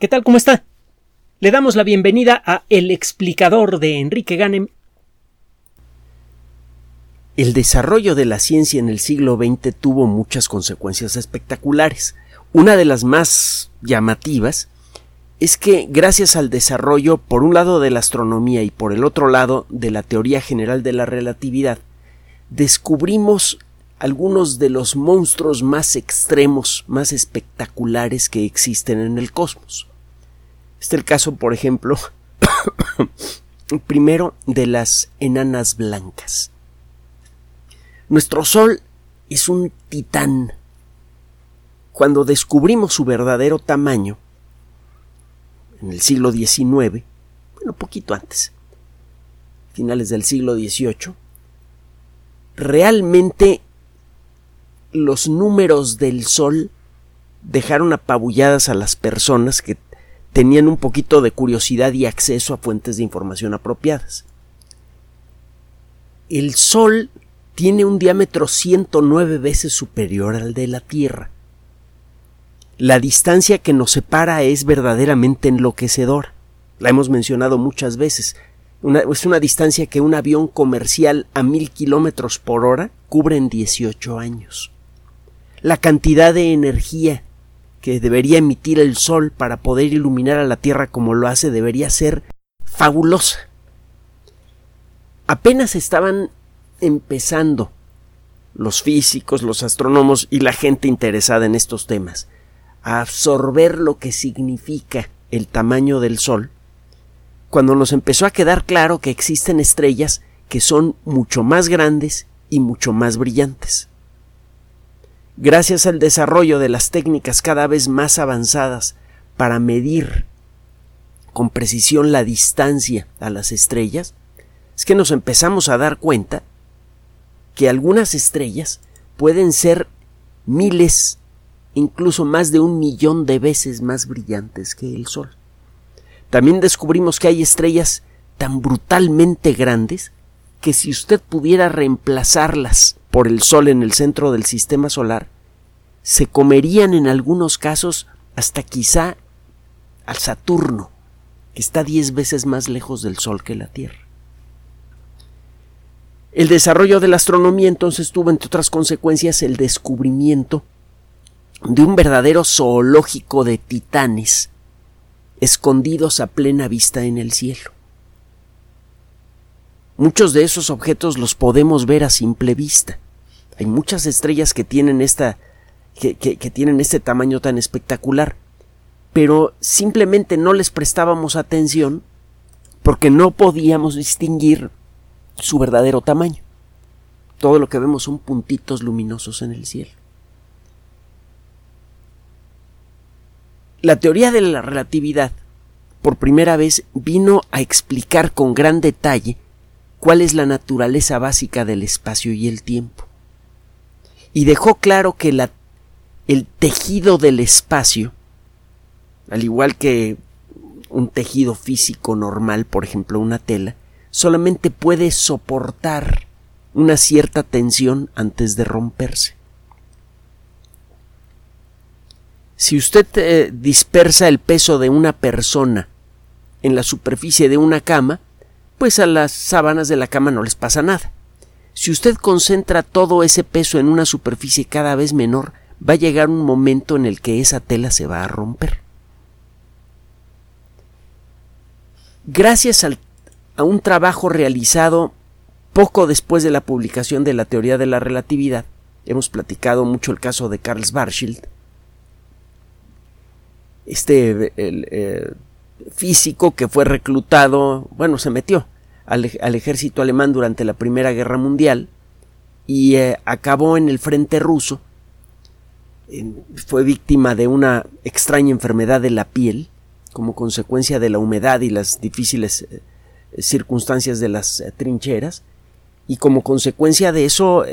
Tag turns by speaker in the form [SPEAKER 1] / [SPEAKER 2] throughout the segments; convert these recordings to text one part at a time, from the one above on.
[SPEAKER 1] ¿Qué tal? ¿Cómo está? Le damos la bienvenida a El explicador de Enrique Ganem.
[SPEAKER 2] El desarrollo de la ciencia en el siglo XX tuvo muchas consecuencias espectaculares. Una de las más llamativas es que gracias al desarrollo por un lado de la astronomía y por el otro lado de la teoría general de la relatividad, descubrimos algunos de los monstruos más extremos, más espectaculares que existen en el cosmos. Este es el caso, por ejemplo, primero de las enanas blancas. Nuestro Sol es un titán. Cuando descubrimos su verdadero tamaño, en el siglo XIX, bueno, poquito antes, finales del siglo XVIII, realmente los números del Sol dejaron apabulladas a las personas que tenían un poquito de curiosidad y acceso a fuentes de información apropiadas. El Sol tiene un diámetro 109 veces superior al de la Tierra. La distancia que nos separa es verdaderamente enloquecedora. La hemos mencionado muchas veces. es una distancia que un avión comercial a mil kilómetros por hora cubre en 18 años la cantidad de energía que debería emitir el Sol para poder iluminar a la Tierra como lo hace debería ser fabulosa. Apenas estaban empezando los físicos, los astrónomos y la gente interesada en estos temas a absorber lo que significa el tamaño del Sol, cuando nos empezó a quedar claro que existen estrellas que son mucho más grandes y mucho más brillantes. Gracias al desarrollo de las técnicas cada vez más avanzadas para medir con precisión la distancia a las estrellas, es que nos empezamos a dar cuenta que algunas estrellas pueden ser miles, incluso más de un millón de veces más brillantes que el Sol. También descubrimos que hay estrellas tan brutalmente grandes que si usted pudiera reemplazarlas por el Sol en el centro del sistema solar, se comerían en algunos casos hasta quizá al Saturno, que está diez veces más lejos del Sol que la Tierra. El desarrollo de la astronomía entonces tuvo, entre otras consecuencias, el descubrimiento de un verdadero zoológico de titanes escondidos a plena vista en el cielo. Muchos de esos objetos los podemos ver a simple vista. Hay muchas estrellas que tienen esta que, tienen este tamaño tan espectacular, pero simplemente no les prestábamos atención porque no podíamos distinguir su verdadero tamaño. Todo lo que vemos son puntitos luminosos en el cielo. La teoría de la relatividad por primera vez vino a explicar con gran detalle cuál es la naturaleza básica del espacio y el tiempo. Y dejó claro que el tejido del espacio, al igual que un tejido físico normal, por ejemplo una tela, solamente puede soportar una cierta tensión antes de romperse. Si usted eh, dispersa el peso de una persona en la superficie de una cama, pues a las sábanas de la cama no les pasa nada. Si usted concentra todo ese peso en una superficie cada vez menor, va a llegar un momento en el que esa tela se va a romper. Gracias a un trabajo realizado poco después de la publicación de la teoría de la relatividad, hemos platicado mucho el caso de Carl Schwarzschild, este el, eh, físico que fue reclutado, bueno, se metió al, ejército alemán durante la Primera Guerra Mundial y eh, acabó en el frente ruso. fue víctima de una extraña enfermedad de la piel como consecuencia de la humedad y las difíciles eh, circunstancias de las eh, trincheras y como consecuencia de eso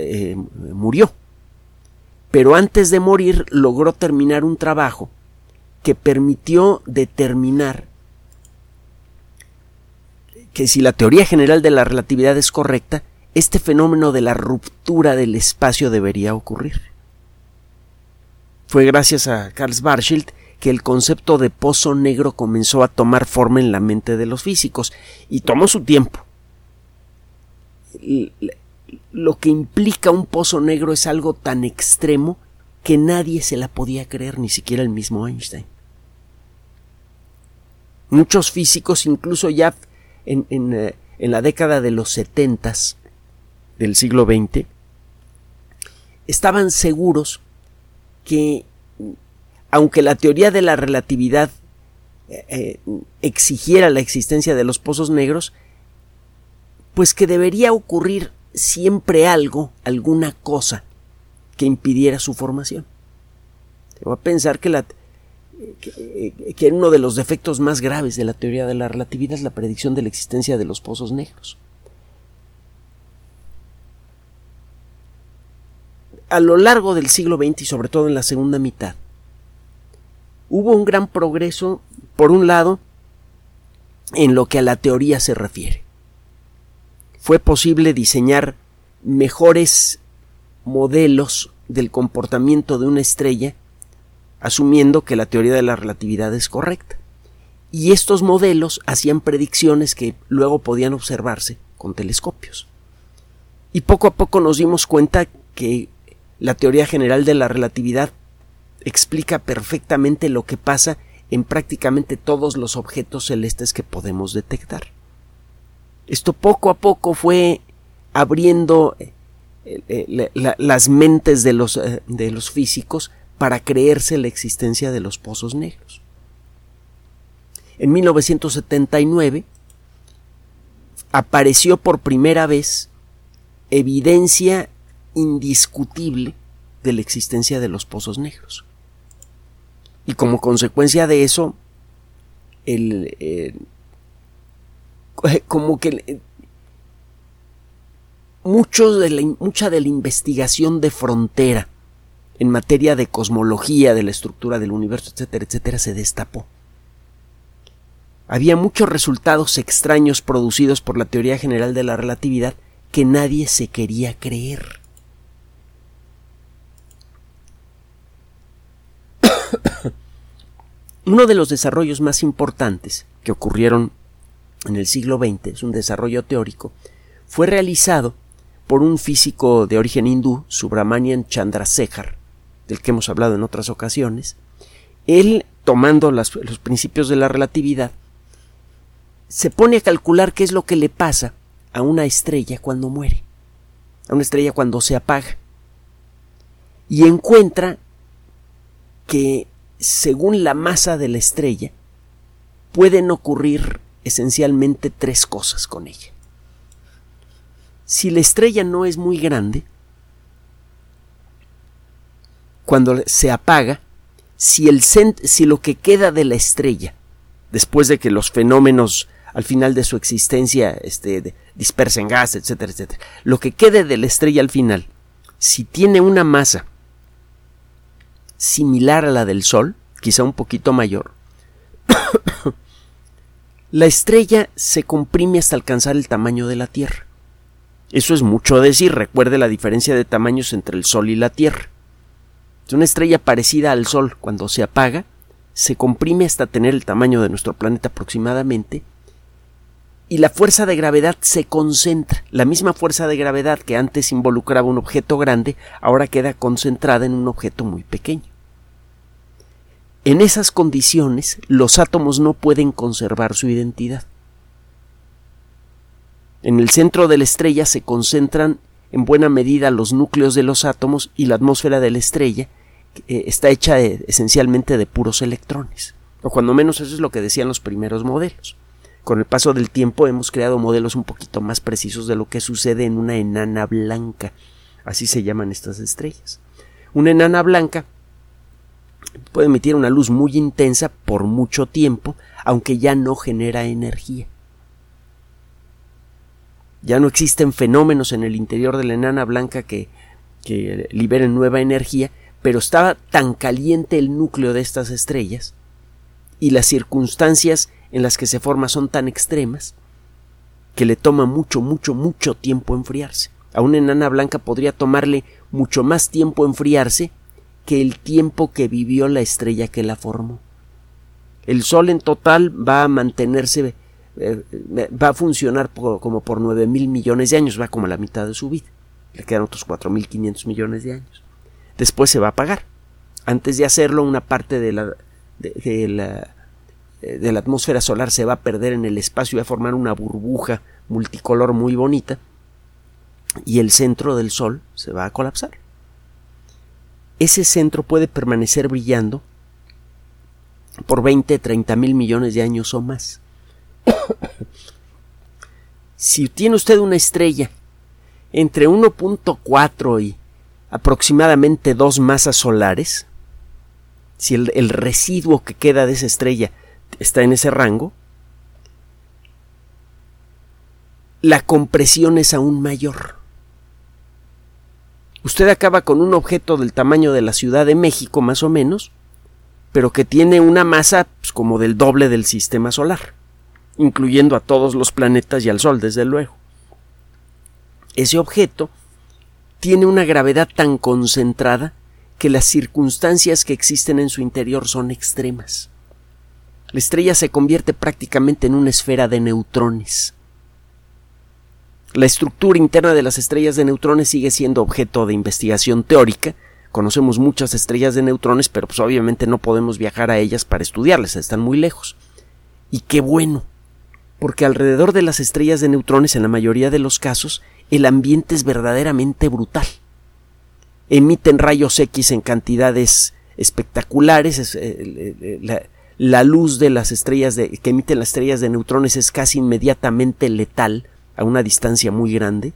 [SPEAKER 2] murió. Pero antes de morir logró terminar un trabajo que permitió determinar que si la teoría general de la relatividad es correcta, este fenómeno de la ruptura del espacio debería ocurrir. Fue gracias a Carl Schwarzschild que el concepto de pozo negro comenzó a tomar forma en la mente de los físicos y tomó su tiempo. Lo que implica un pozo negro es algo tan extremo que nadie se la podía creer, ni siquiera el mismo Einstein. Muchos físicos, incluso ya en, eh, la década de los setentas del siglo XX, estaban seguros que, aunque la teoría de la relatividad eh, eh, exigiera la existencia de los pozos negros, pues que debería ocurrir siempre algo, alguna cosa que impidiera su formación. Te voy a pensar que, la, que, uno de los defectos más graves de la teoría de la relatividad es la predicción de la existencia de los pozos negros. A lo largo del siglo XX y sobre todo en la segunda mitad, hubo un gran progreso, por un lado, en lo que a la teoría se refiere. Fue posible diseñar mejores modelos del comportamiento de una estrella, asumiendo que la teoría de la relatividad es correcta. Y estos modelos hacían predicciones que luego podían observarse con telescopios. Y poco a poco nos dimos cuenta que la teoría general de la relatividad explica perfectamente lo que pasa en prácticamente todos los objetos celestes que podemos detectar. Esto poco a poco fue abriendo eh, las mentes de los, eh, de los físicos para creerse la existencia de los pozos negros. En 1979 apareció por primera vez evidencia indiscutible de la existencia de los pozos negros. Y como consecuencia de eso, el, eh, como que mucho de la, mucha de la investigación de frontera en materia de cosmología, de la estructura del universo, etcétera, etcétera, se destapó. Había muchos resultados extraños producidos por la teoría general de la relatividad que nadie se quería creer. Uno de los desarrollos más importantes que ocurrieron en el siglo XX, es un desarrollo teórico, fue realizado por un físico de origen hindú, Subramanian Chandrasekhar, del que hemos hablado en otras ocasiones. Él, tomando los principios de la relatividad, se pone a calcular qué es lo que le pasa a una estrella cuando muere, a una estrella cuando se apaga. Y encuentra que, según la masa de la estrella, pueden ocurrir esencialmente tres cosas con ella si la estrella no es muy grande, cuando se apaga, si, el si lo que queda de la estrella, después de que los fenómenos al final de su existencia este, dispersen gas, etcétera, etcétera, lo que quede de la estrella al final, si tiene una masa similar a la del Sol, quizá un poquito mayor, la estrella se comprime hasta alcanzar el tamaño de la Tierra. Eso es mucho decir, recuerde la diferencia de tamaños entre el Sol y la Tierra. Es una estrella parecida al Sol, cuando se apaga, se comprime hasta tener el tamaño de nuestro planeta aproximadamente, y la fuerza de gravedad se concentra. La misma fuerza de gravedad que antes involucraba un objeto grande, ahora queda concentrada en un objeto muy pequeño. En esas condiciones, los átomos no pueden conservar su identidad. En el centro de la estrella se concentran en buena medida los núcleos de los átomos y la atmósfera de la estrella eh, está hecha esencialmente de puros electrones. O cuando menos eso es lo que decían los primeros modelos. Con el paso del tiempo hemos creado modelos un poquito más precisos de lo que sucede en una enana blanca. Así se llaman estas estrellas. Una enana blanca puede emitir una luz muy intensa por mucho tiempo, aunque ya no genera energía. Ya no existen fenómenos en el interior de la enana blanca que, que liberen nueva energía, pero estaba tan caliente el núcleo de estas estrellas y las circunstancias en las que se forma son tan extremas que le toma mucho, mucho, mucho tiempo enfriarse. A una enana blanca podría tomarle mucho más tiempo enfriarse que el tiempo que vivió la estrella que la formó. El Sol en total va a mantenerse, eh, va a funcionar como por 9 mil millones de años, va como la mitad de su vida. Le quedan otros 4 mil 500 millones de años. Después se va a apagar. Antes de hacerlo, una parte de la, de, la, de la atmósfera solar se va a perder en el espacio y va a formar una burbuja multicolor muy bonita y el centro del Sol se va a colapsar. Ese centro puede permanecer brillando por 20, 30 mil millones de años o más. si tiene usted una estrella entre 1.4 y aproximadamente dos masas solares, si el, residuo que queda de esa estrella está en ese rango, la compresión es aún mayor. Usted acaba con un objeto del tamaño de la Ciudad de México, más o menos, pero que tiene una masa pues, como del doble del sistema solar, incluyendo a todos los planetas y al Sol, desde luego. Ese objeto tiene una gravedad tan concentrada que las circunstancias que existen en su interior son extremas. La estrella se convierte prácticamente en una esfera de neutrones. La estructura interna de las estrellas de neutrones sigue siendo objeto de investigación teórica, Conocemos muchas estrellas de neutrones, pero pues obviamente no podemos viajar a ellas para estudiarlas, están muy lejos. Y qué bueno, porque alrededor de las estrellas de neutrones, en la mayoría de los casos, el ambiente es verdaderamente brutal. Emiten rayos X en cantidades espectaculares, eh, la, luz de las estrellas de, que emiten las estrellas de neutrones es casi inmediatamente letal a una distancia muy grande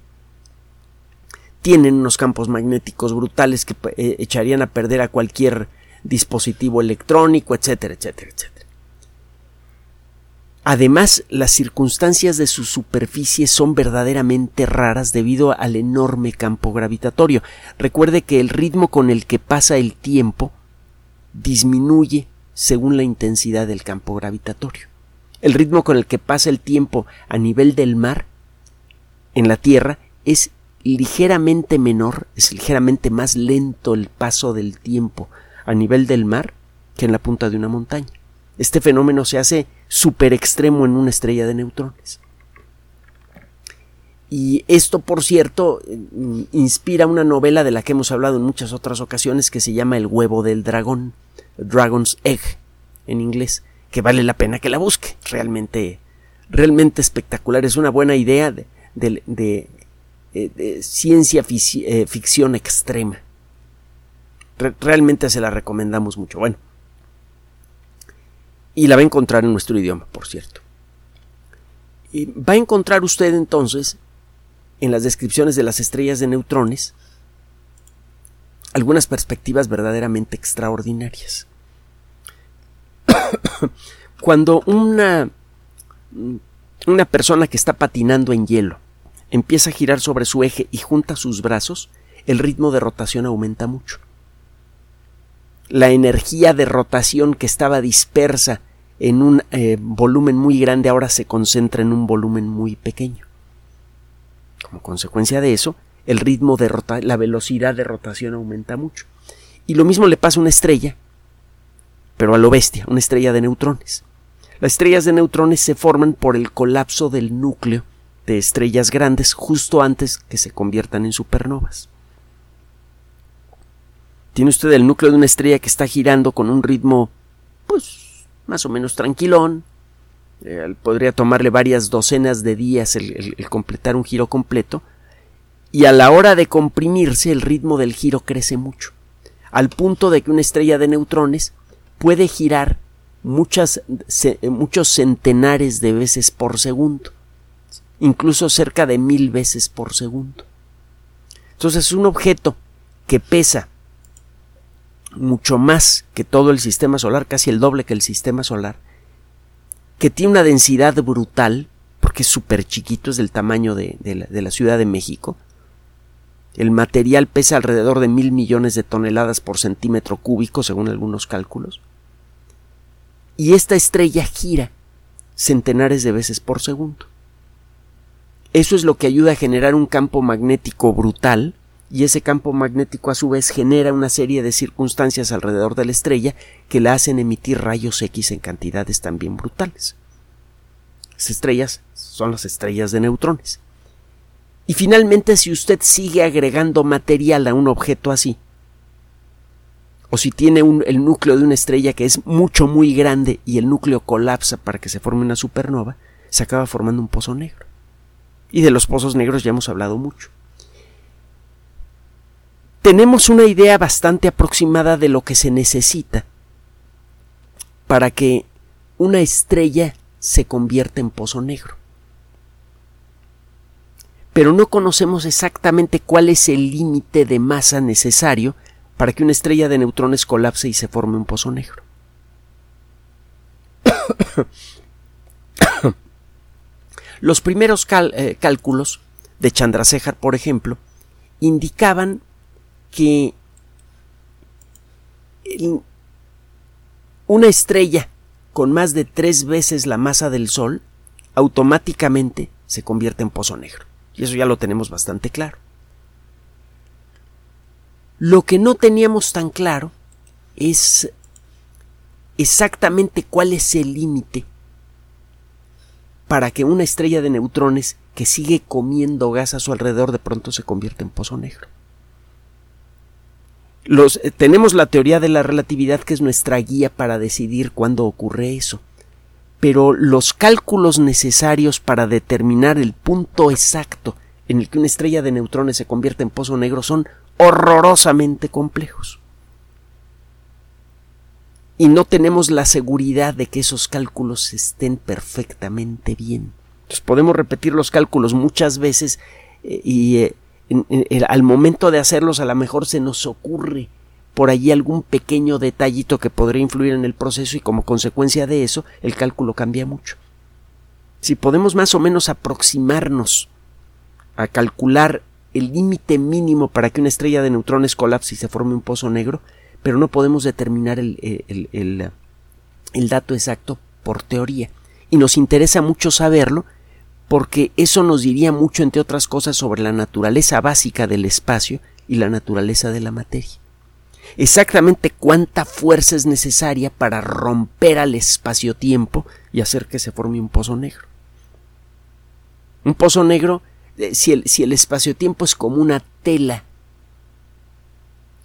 [SPEAKER 2] tienen unos campos magnéticos brutales que eh, echarían a perder a cualquier dispositivo electrónico, etcétera, etcétera, etcétera. Además, las circunstancias de su superficie son verdaderamente raras debido al enorme campo gravitatorio. Recuerde que el ritmo con el que pasa el tiempo disminuye según la intensidad del campo gravitatorio. El ritmo con el que pasa el tiempo a nivel del mar en la Tierra es ligeramente menor, es ligeramente más lento el paso del tiempo a nivel del mar que en la punta de una montaña. Este fenómeno se hace súper extremo en una estrella de neutrones. Y esto, por cierto, inspira una novela de la que hemos hablado en muchas otras ocasiones que se llama El huevo del dragón, Dragon's Egg en inglés, que vale la pena que la busque. Realmente, realmente espectacular. Es una buena idea de, de eh, ciencia eh, ficción extrema. realmente se la recomendamos mucho. Bueno. Y la va a encontrar en nuestro idioma, por cierto. Y va a encontrar usted entonces en las descripciones de las estrellas de neutrones algunas perspectivas verdaderamente extraordinarias. Cuando una, una persona que está patinando en hielo empieza a girar sobre su eje y junta sus brazos, el ritmo de rotación aumenta mucho. La energía de rotación que estaba dispersa en un eh, volumen muy grande ahora se concentra en un volumen muy pequeño. Como consecuencia de eso, el ritmo de rotación, la velocidad de rotación aumenta mucho. Y lo mismo le pasa a una estrella, pero a lo bestia, una estrella de neutrones. Las estrellas de neutrones se forman por el colapso del núcleo de estrellas grandes justo antes que se conviertan en supernovas. Tiene usted el núcleo de una estrella que está girando con un ritmo, pues, más o menos tranquilón. Eh, podría tomarle varias docenas de días el, completar un giro completo. Y a la hora de comprimirse, el ritmo del giro crece mucho, al punto de que una estrella de neutrones puede girar muchos centenares de veces por segundo incluso cerca de mil veces por segundo. Entonces es un objeto que pesa mucho más que todo el sistema solar, casi el doble que el sistema solar, que tiene una densidad brutal, porque es súper chiquito, es del tamaño de, la, de la Ciudad de México. El material pesa alrededor de mil millones de toneladas por centímetro cúbico, según algunos cálculos. Y esta estrella gira centenares de veces por segundo. Eso es lo que ayuda a generar un campo magnético brutal y ese campo magnético a su vez genera una serie de circunstancias alrededor de la estrella que la hacen emitir rayos X en cantidades también brutales. Las estrellas son las estrellas de neutrones. Y finalmente, si usted sigue agregando material a un objeto así, o si tiene el núcleo de una estrella que es mucho muy grande y el núcleo colapsa para que se forme una supernova, se acaba formando un pozo negro. Y de los pozos negros ya hemos hablado mucho. Tenemos una idea bastante aproximada de lo que se necesita para que una estrella se convierta en pozo negro. Pero no conocemos exactamente cuál es el límite de masa necesario para que una estrella de neutrones colapse y se forme un pozo negro. Los primeros eh, cálculos de Chandrasekhar, por ejemplo, indicaban que una estrella con más de tres veces la masa del Sol automáticamente se convierte en pozo negro. Y eso ya lo tenemos bastante claro. Lo que no teníamos tan claro es exactamente cuál es el límite para que una estrella de neutrones que sigue comiendo gas a su alrededor de pronto se convierta en pozo negro. Eh, tenemos la teoría de la relatividad que es nuestra guía para decidir cuándo ocurre eso. Pero los cálculos necesarios para determinar el punto exacto en el que una estrella de neutrones se convierte en pozo negro son horrorosamente complejos. Y no tenemos la seguridad de que esos cálculos estén perfectamente bien. Entonces podemos repetir los cálculos muchas veces eh, y eh, al momento de hacerlos a lo mejor se nos ocurre por allí algún pequeño detallito que podría influir en el proceso y como consecuencia de eso el cálculo cambia mucho. Si podemos más o menos aproximarnos a calcular el límite mínimo para que una estrella de neutrones colapse y se forme un pozo negro, pero no podemos determinar el, el, el dato exacto por teoría. Y nos interesa mucho saberlo porque eso nos diría mucho, entre otras cosas, sobre la naturaleza básica del espacio y la naturaleza de la materia. Exactamente cuánta fuerza es necesaria para romper al espacio-tiempo y hacer que se forme un pozo negro. Un pozo negro, eh, si el, si el espacio-tiempo es como una tela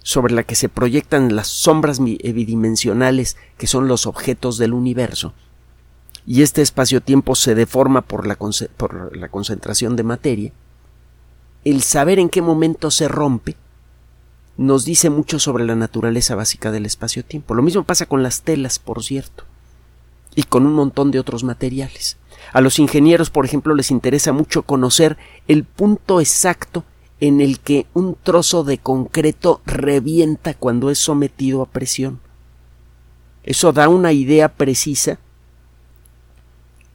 [SPEAKER 2] sobre la que se proyectan las sombras bidimensionales que son los objetos del universo, y este espacio-tiempo se deforma por la, por la concentración de materia, el saber en qué momento se rompe nos dice mucho sobre la naturaleza básica del espacio-tiempo. Lo mismo pasa con las telas, por cierto, y con un montón de otros materiales. A los ingenieros, por ejemplo, les interesa mucho conocer el punto exacto en el que un trozo de concreto revienta cuando es sometido a presión. Eso da una idea precisa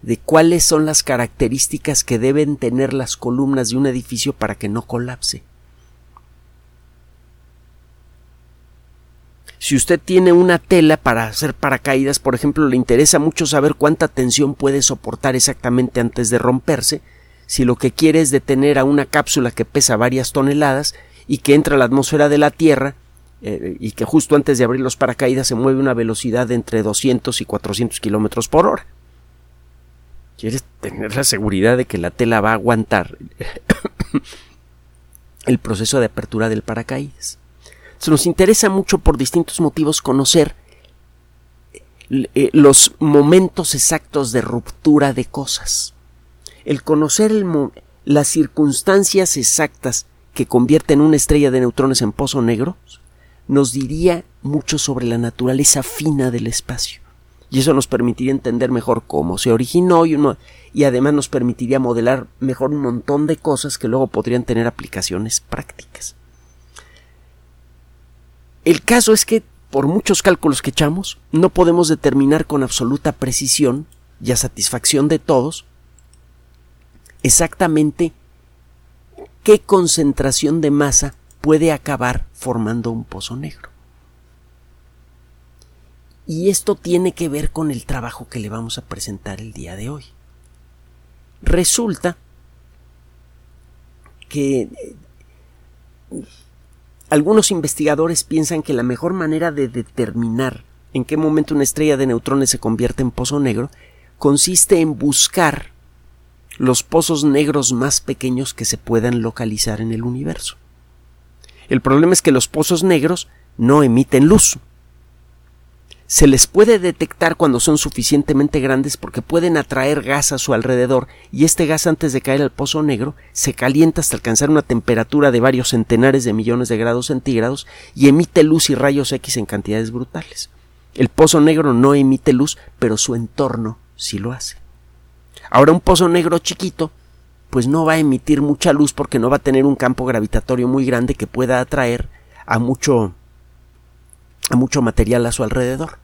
[SPEAKER 2] de cuáles son las características que deben tener las columnas de un edificio para que no colapse. Si usted tiene una tela para hacer paracaídas, por ejemplo, le interesa mucho saber cuánta tensión puede soportar exactamente antes de romperse, si lo que quiere es detener a una cápsula que pesa varias toneladas y que entra a la atmósfera de la Tierra eh, y que justo antes de abrir los paracaídas se mueve a una velocidad de entre 200 y 400 kilómetros por hora. Quieres tener la seguridad de que la tela va a aguantar el proceso de apertura del paracaídas. Se nos interesa mucho por distintos motivos conocer eh, los momentos exactos de ruptura de cosas. El conocer las circunstancias exactas que convierten una estrella de neutrones en pozo negro nos diría mucho sobre la naturaleza fina del espacio y eso nos permitiría entender mejor cómo se originó y, y además nos permitiría modelar mejor un montón de cosas que luego podrían tener aplicaciones prácticas. El caso es que, por muchos cálculos que echamos, no podemos determinar con absoluta precisión y a satisfacción de todos exactamente qué concentración de masa puede acabar formando un pozo negro. Y esto tiene que ver con el trabajo que le vamos a presentar el día de hoy. Resulta que algunos investigadores piensan que la mejor manera de determinar en qué momento una estrella de neutrones se convierte en pozo negro consiste en buscar los pozos negros más pequeños que se puedan localizar en el universo. El problema es que los pozos negros no emiten luz. Se les puede detectar cuando son suficientemente grandes porque pueden atraer gas a su alrededor y este gas antes de caer al pozo negro se calienta hasta alcanzar una temperatura de varios centenares de millones de grados centígrados y emite luz y rayos X en cantidades brutales. El pozo negro no emite luz, pero su entorno sí lo hace. Ahora un pozo negro chiquito pues no va a emitir mucha luz porque no va a tener un campo gravitatorio muy grande que pueda atraer a mucho a mucho material a su alrededor.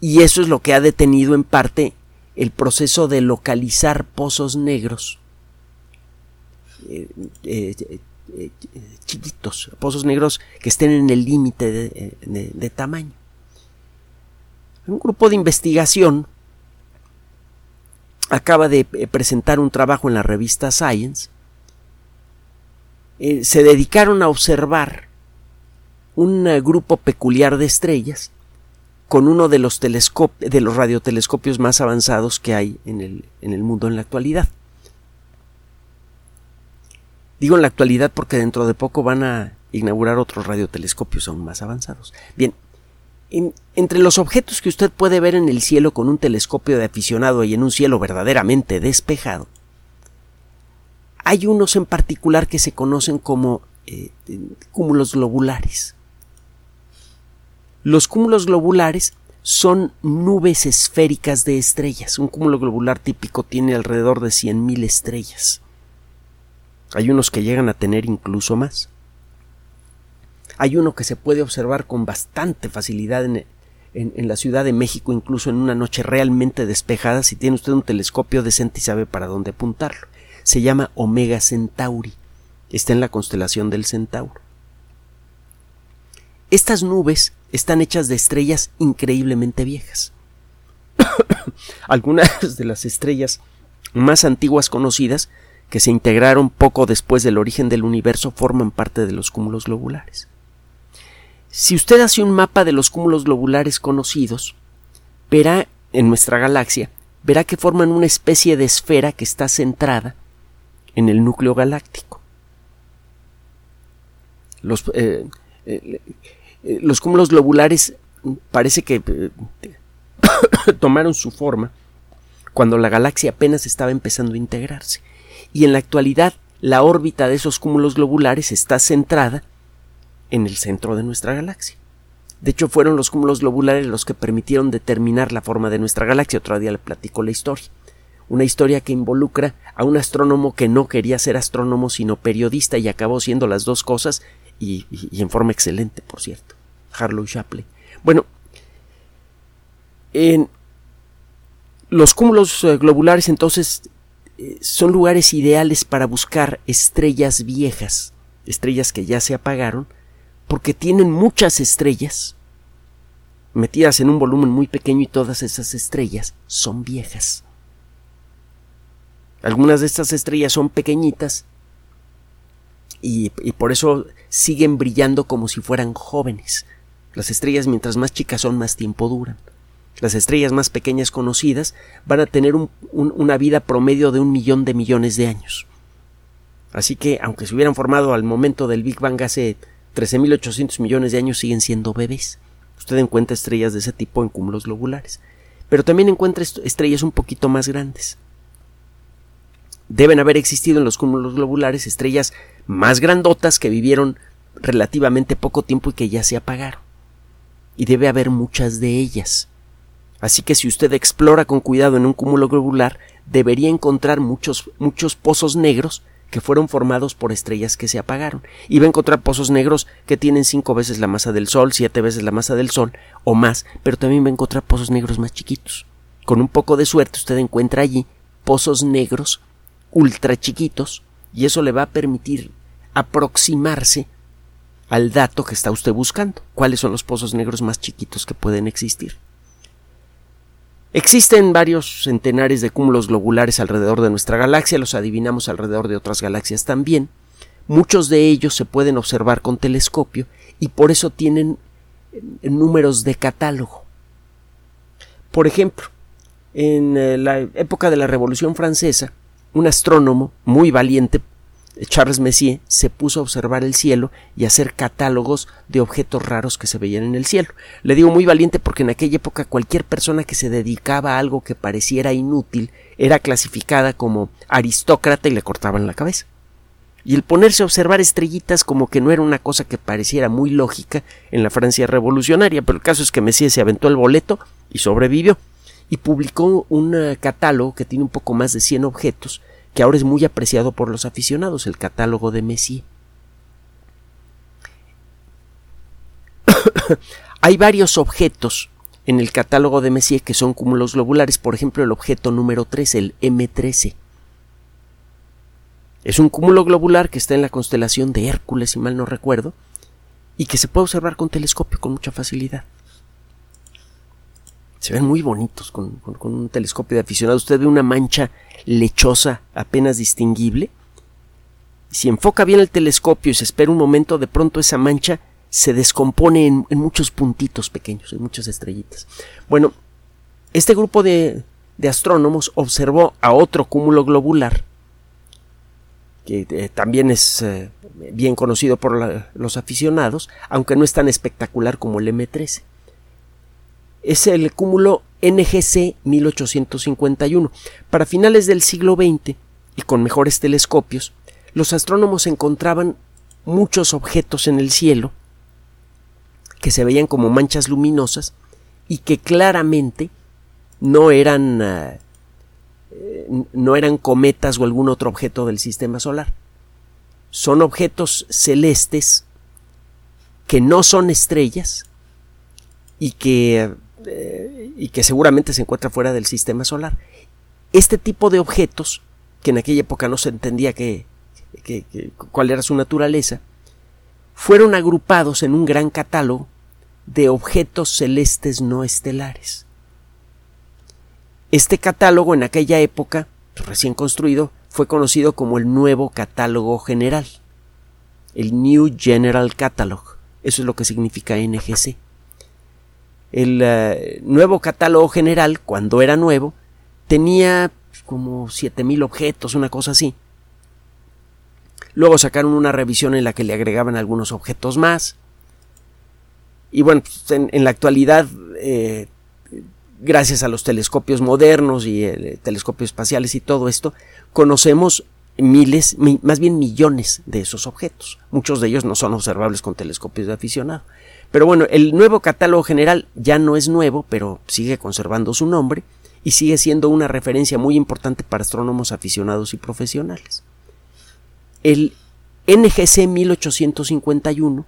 [SPEAKER 2] Y eso es lo que ha detenido en parte el proceso de localizar pozos negros eh, eh, eh, chiquitos, pozos negros que estén en el límite de, de tamaño. Un grupo de investigación acaba de presentar un trabajo en la revista Science. se dedicaron a observar un grupo peculiar de estrellas con uno de los, de los radiotelescopios más avanzados que hay en el, en el mundo en la actualidad. Digo en la actualidad porque dentro de poco van a inaugurar otros radiotelescopios aún más avanzados. Bien, entre los objetos que usted puede ver en el cielo con un telescopio de aficionado y en un cielo verdaderamente despejado, hay unos en particular que se conocen como eh, cúmulos globulares. Los cúmulos globulares son nubes esféricas de estrellas. Un cúmulo globular típico tiene alrededor de 100.000 estrellas. Hay unos que llegan a tener incluso más. Hay uno que se puede observar con bastante facilidad en, en, la Ciudad de México, incluso en una noche realmente despejada, si tiene usted un telescopio decente y sabe para dónde apuntarlo. Se llama Omega Centauri. Está en la constelación del Centauro. Estas nubes están hechas de estrellas increíblemente viejas. Algunas de las estrellas más antiguas conocidas, que se integraron poco después del origen del universo, forman parte de los cúmulos globulares. Si usted hace un mapa de los cúmulos globulares conocidos, verá en nuestra galaxia, verá que forman una especie de esfera que está centrada en el núcleo galáctico. Los, eh, eh, eh, los cúmulos globulares parece que eh, tomaron su forma cuando la galaxia apenas estaba empezando a integrarse. Y en la actualidad la órbita de esos cúmulos globulares está centrada en el centro de nuestra galaxia. De hecho, fueron los cúmulos globulares los que permitieron determinar la forma de nuestra galaxia. Otro día le platico la historia. Una historia que involucra a un astrónomo que no quería ser astrónomo sino periodista y acabó siendo las dos cosas y, en forma excelente, por cierto. Harlow Shapley. Bueno, en los cúmulos eh, globulares entonces eh, son lugares ideales para buscar estrellas viejas, estrellas que ya se apagaron, porque tienen muchas estrellas metidas en un volumen muy pequeño y todas esas estrellas son viejas. Algunas de estas estrellas son pequeñitas y, por eso siguen brillando como si fueran jóvenes. Las estrellas mientras más chicas son más tiempo duran. Las estrellas más pequeñas conocidas van a tener una vida promedio de un millón de millones de años. Así que, aunque se hubieran formado al momento del Big Bang hace 13.800 millones de años, siguen siendo bebés. Usted encuentra estrellas de ese tipo en cúmulos globulares. Pero también encuentra estrellas un poquito más grandes. Deben haber existido en los cúmulos globulares estrellas más grandotas que vivieron relativamente poco tiempo y que ya se apagaron. Y debe haber muchas de ellas. Así que si usted explora con cuidado en un cúmulo globular, debería encontrar muchos, muchos pozos negros que fueron formados por estrellas que se apagaron. Y va a encontrar pozos negros que tienen cinco veces la masa del Sol, siete veces la masa del Sol o más, pero también va a encontrar pozos negros más chiquitos. Con un poco de suerte usted encuentra allí pozos negros ultra chiquitos y eso le va a permitir aproximarse al dato que está usted buscando. ¿Cuáles son los pozos negros más chiquitos que pueden existir? Existen varios centenares de cúmulos globulares alrededor de nuestra galaxia, los adivinamos alrededor de otras galaxias también. Muchos de ellos se pueden observar con telescopio y por eso tienen números de catálogo. Por ejemplo, en eh, la época de la Revolución Francesa, un astrónomo muy valiente, Charles Messier, se puso a observar el cielo y a hacer catálogos de objetos raros que se veían en el cielo. Le digo muy valiente porque en aquella época cualquier persona que se dedicaba a algo que pareciera inútil era clasificada como aristócrata y le cortaban la cabeza. Y el ponerse a observar estrellitas como que no era una cosa que pareciera muy lógica en la Francia revolucionaria, pero el caso es que Messier se aventó el boleto y sobrevivió. Y publicó un eh, catálogo que tiene un poco más de 100 objetos, que ahora es muy apreciado por los aficionados, el catálogo de Messier. Hay varios objetos en el catálogo de Messier que son cúmulos globulares, por ejemplo el objeto número 3, el M13. Es un cúmulo globular que está en la constelación de Hércules, si mal no recuerdo, y que se puede observar con telescopio con mucha facilidad. Se ven muy bonitos con, un telescopio de aficionado. Usted ve una mancha lechosa apenas distinguible. Si enfoca bien el telescopio y se espera un momento, de pronto esa mancha se descompone en, muchos puntitos pequeños, en muchas estrellitas. Bueno, este grupo de, astrónomos observó a otro cúmulo globular que eh, también es eh, bien conocido por los aficionados, aunque no es tan espectacular como el M13. Es el cúmulo NGC 1851. Para finales del siglo XX, y con mejores telescopios, los astrónomos encontraban muchos objetos en el cielo que se veían como manchas luminosas y que claramente no eran eh, no eran cometas o algún otro objeto del sistema solar. Son objetos celestes que no son estrellas y que, y que seguramente se encuentran fuera del sistema solar. Este tipo de objetos, que en aquella época no se entendía cuál era su naturaleza, fueron agrupados en un gran catálogo de objetos celestes no estelares. Este catálogo en aquella época, recién construido, fue conocido como el nuevo catálogo general, el New General Catalog. Eso es lo que significa NGC. El eh, nuevo catálogo general, cuando era nuevo, tenía como 7000 objetos, una cosa así. Luego sacaron una revisión en la que le agregaban algunos objetos más. Y bueno, pues, en, la actualidad eh, gracias a los telescopios modernos y eh, telescopios espaciales y todo esto, conocemos miles, más bien millones de esos objetos. Muchos de ellos no son observables con telescopios de aficionado. Pero bueno, el nuevo catálogo general ya no es nuevo, pero sigue conservando su nombre y sigue siendo una referencia muy importante para astrónomos aficionados y profesionales. El NGC 1851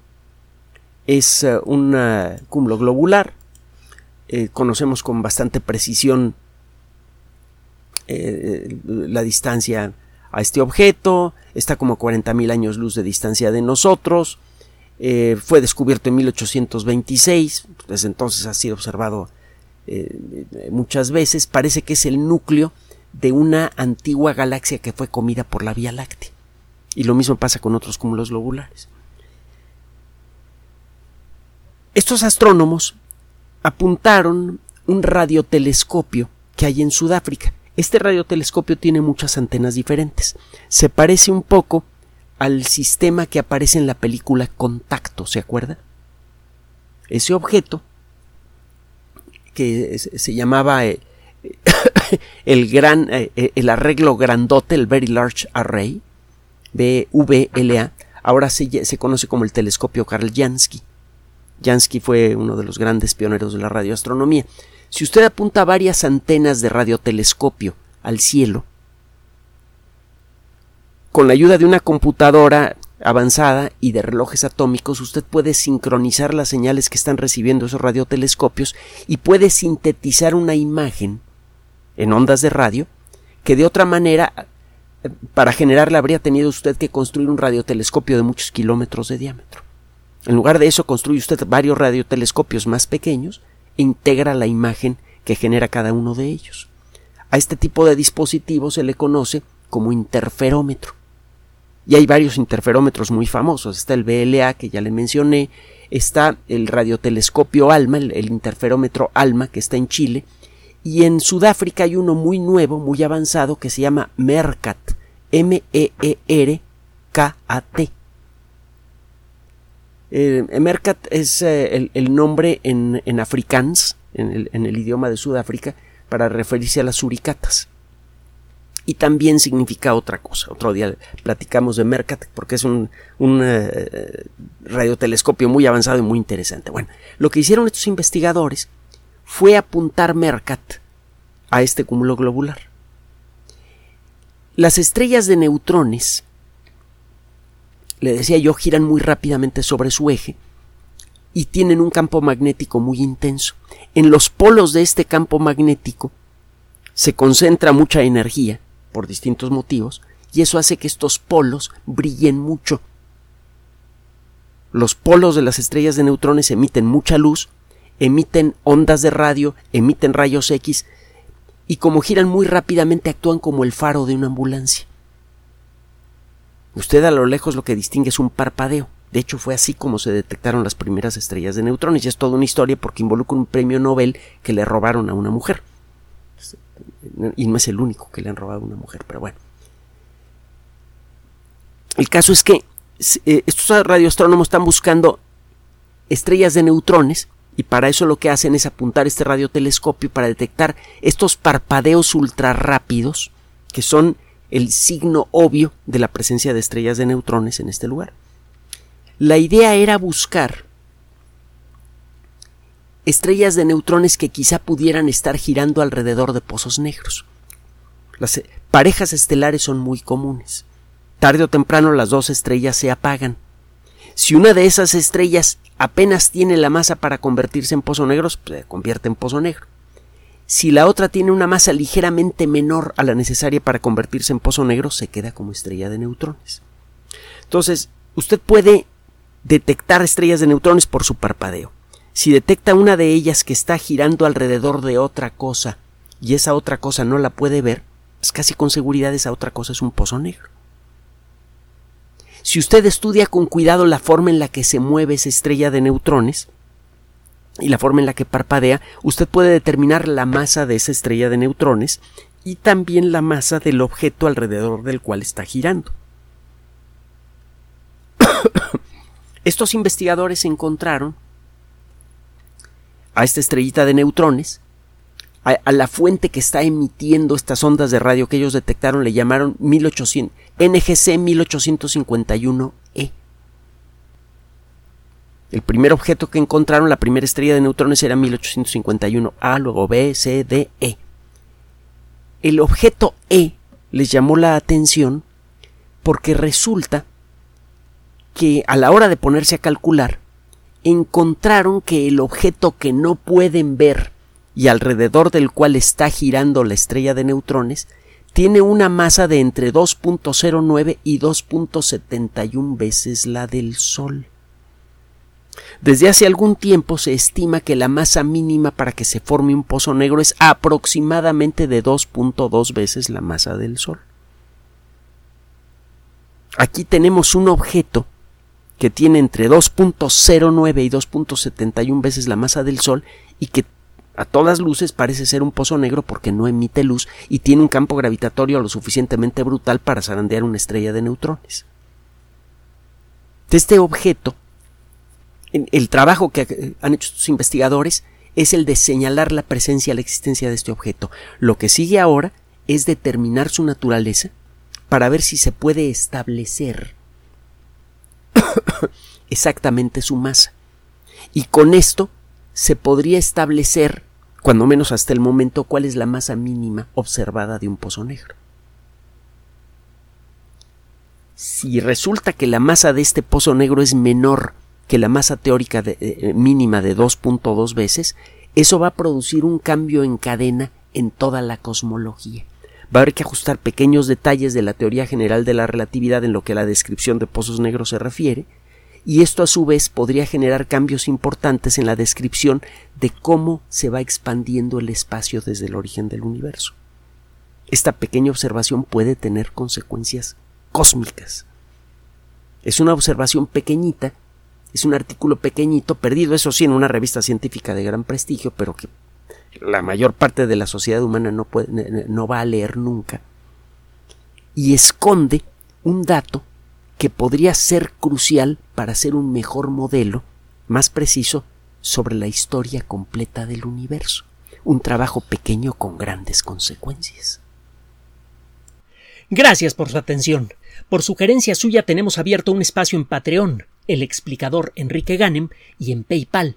[SPEAKER 2] es eh, un eh, cúmulo globular eh, conocemos con bastante precisión la distancia a este objeto, está como a 40.000 años luz de distancia de nosotros, eh, fue descubierto en 1826, desde entonces ha sido observado muchas veces, parece que es el núcleo de una antigua galaxia que fue comida por la Vía Láctea. Y lo mismo pasa con otros cúmulos globulares. Estos astrónomos apuntaron un radiotelescopio que hay en Sudáfrica. Este radiotelescopio tiene muchas antenas diferentes. Se parece un poco al sistema que aparece en la película Contacto, ¿se acuerda? Ese objeto, que se llamaba eh, el gran, eh, el arreglo grandote, el Very Large Array, BVLA, ahora se, se conoce como el telescopio Karl Jansky. Jansky fue uno de los grandes pioneros de la radioastronomía. Si usted apunta varias antenas de radiotelescopio al cielo, con la ayuda de una computadora avanzada y de relojes atómicos, usted puede sincronizar las señales que están recibiendo esos radiotelescopios y puede sintetizar una imagen en ondas de radio que de otra manera para generarla habría tenido usted que construir un radiotelescopio de muchos kilómetros de diámetro. En lugar de eso, construye usted varios radiotelescopios más pequeños e integra la imagen que genera cada uno de ellos. A este tipo de dispositivo se le conoce como interferómetro. Y hay varios interferómetros muy famosos. Está el BLA, que ya le mencioné. Está el radiotelescopio ALMA, el, interferómetro ALMA, que está en Chile. Y en Sudáfrica hay uno muy nuevo, muy avanzado, que se llama MERCAT. M-E-E-R-K-A-T. Eh, Mercat es eh, el, nombre en, en en el, en el, idioma de Sudáfrica, para referirse a las suricatas y también significa otra cosa. Otro día platicamos de Mercat porque es un, eh, radiotelescopio muy avanzado y muy interesante. Bueno, lo que hicieron estos investigadores fue apuntar Mercat a este cúmulo globular. Las estrellas de neutrones, le decía yo, giran muy rápidamente sobre su eje y tienen un campo magnético muy intenso. En los polos de este campo magnético se concentra mucha energía por distintos motivos, y eso hace que estos polos brillen mucho. Los polos de las estrellas de neutrones emiten mucha luz, emiten ondas de radio, emiten rayos X, y como giran muy rápidamente actúan como el faro de una ambulancia. Usted a lo lejos lo que distingue es un parpadeo. De hecho, fue así como se detectaron las primeras estrellas de neutrones, y es toda una historia porque involucra un premio Nobel que le robaron a una mujer y no es el único que le han robado a una mujer, pero bueno. El caso es que eh, estos radioastrónomos están buscando estrellas de neutrones y para eso lo que hacen es apuntar este radiotelescopio para detectar estos parpadeos ultra rápidos que son el signo obvio de la presencia de estrellas de neutrones en este lugar. La idea era buscar estrellas de neutrones que quizá pudieran estar girando alrededor de pozos negros. Las eh, parejas estelares son muy comunes. Tarde o temprano las dos estrellas se apagan. Si una de esas estrellas apenas tiene la masa para convertirse en pozo negro, se convierte en pozo negro. Si la otra tiene una masa ligeramente menor a la necesaria para convertirse en pozo negro, se queda como estrella de neutrones. Entonces, usted puede detectar estrellas de neutrones por su parpadeo. Si detecta una de ellas que está girando alrededor de otra cosa y esa otra cosa no la puede ver, pues casi con seguridad esa otra cosa es un pozo negro. Si usted estudia con cuidado la forma en la que se mueve esa estrella de neutrones y la forma en la que parpadea, usted puede determinar la masa de esa estrella de neutrones y también la masa del objeto alrededor del cual está girando. Estos investigadores encontraron a esta estrellita de neutrones, a, la fuente que está emitiendo estas ondas de radio que ellos detectaron le llamaron 1800, NGC 1851E. El primer objeto que encontraron, la primera estrella de neutrones era 1851A, luego B, C, D, E. El objeto E les llamó la atención porque resulta que a la hora de ponerse a calcular, encontraron que el objeto que no pueden ver y alrededor del cual está girando la estrella de neutrones tiene una masa de entre 2.09 y 2.71 veces la del Sol. Desde hace algún tiempo se estima que la masa mínima para que se forme un pozo negro es aproximadamente de 2.2 veces la masa del Sol. Aquí tenemos un objeto que tiene entre 2.09 y 2.71 veces la masa del Sol y que a todas luces parece ser un pozo negro porque no emite luz y tiene un campo gravitatorio lo suficientemente brutal para zarandear una estrella de neutrones. Este objeto, el trabajo que han hecho estos investigadores es el de señalar la presencia, la existencia de este objeto. Lo que sigue ahora es determinar su naturaleza para ver si se puede establecer exactamente su masa. Y con esto se podría establecer, cuando menos hasta el momento, cuál es la masa mínima observada de un pozo negro. Si resulta que la masa de este pozo negro es menor que la masa teórica eh, mínima de 2.2 veces, eso va a producir un cambio en cadena en toda la cosmología va a haber que ajustar pequeños detalles de la teoría general de la relatividad en lo que a la descripción de pozos negros se refiere, y esto a su vez podría generar cambios importantes en la descripción de cómo se va expandiendo el espacio desde el origen del universo. Esta pequeña observación puede tener consecuencias cósmicas. Es una observación pequeñita, es un artículo pequeñito, perdido, eso sí, en una revista científica de gran prestigio, pero que la mayor parte de la sociedad humana no, puede, no va a leer nunca. Y esconde un dato que podría ser crucial para hacer un mejor modelo, más preciso, sobre la historia completa del universo. Un trabajo pequeño con grandes consecuencias.
[SPEAKER 1] Gracias por su atención. Por sugerencia suya tenemos abierto un espacio en Patreon, el explicador Enrique Ganem, y en PayPal,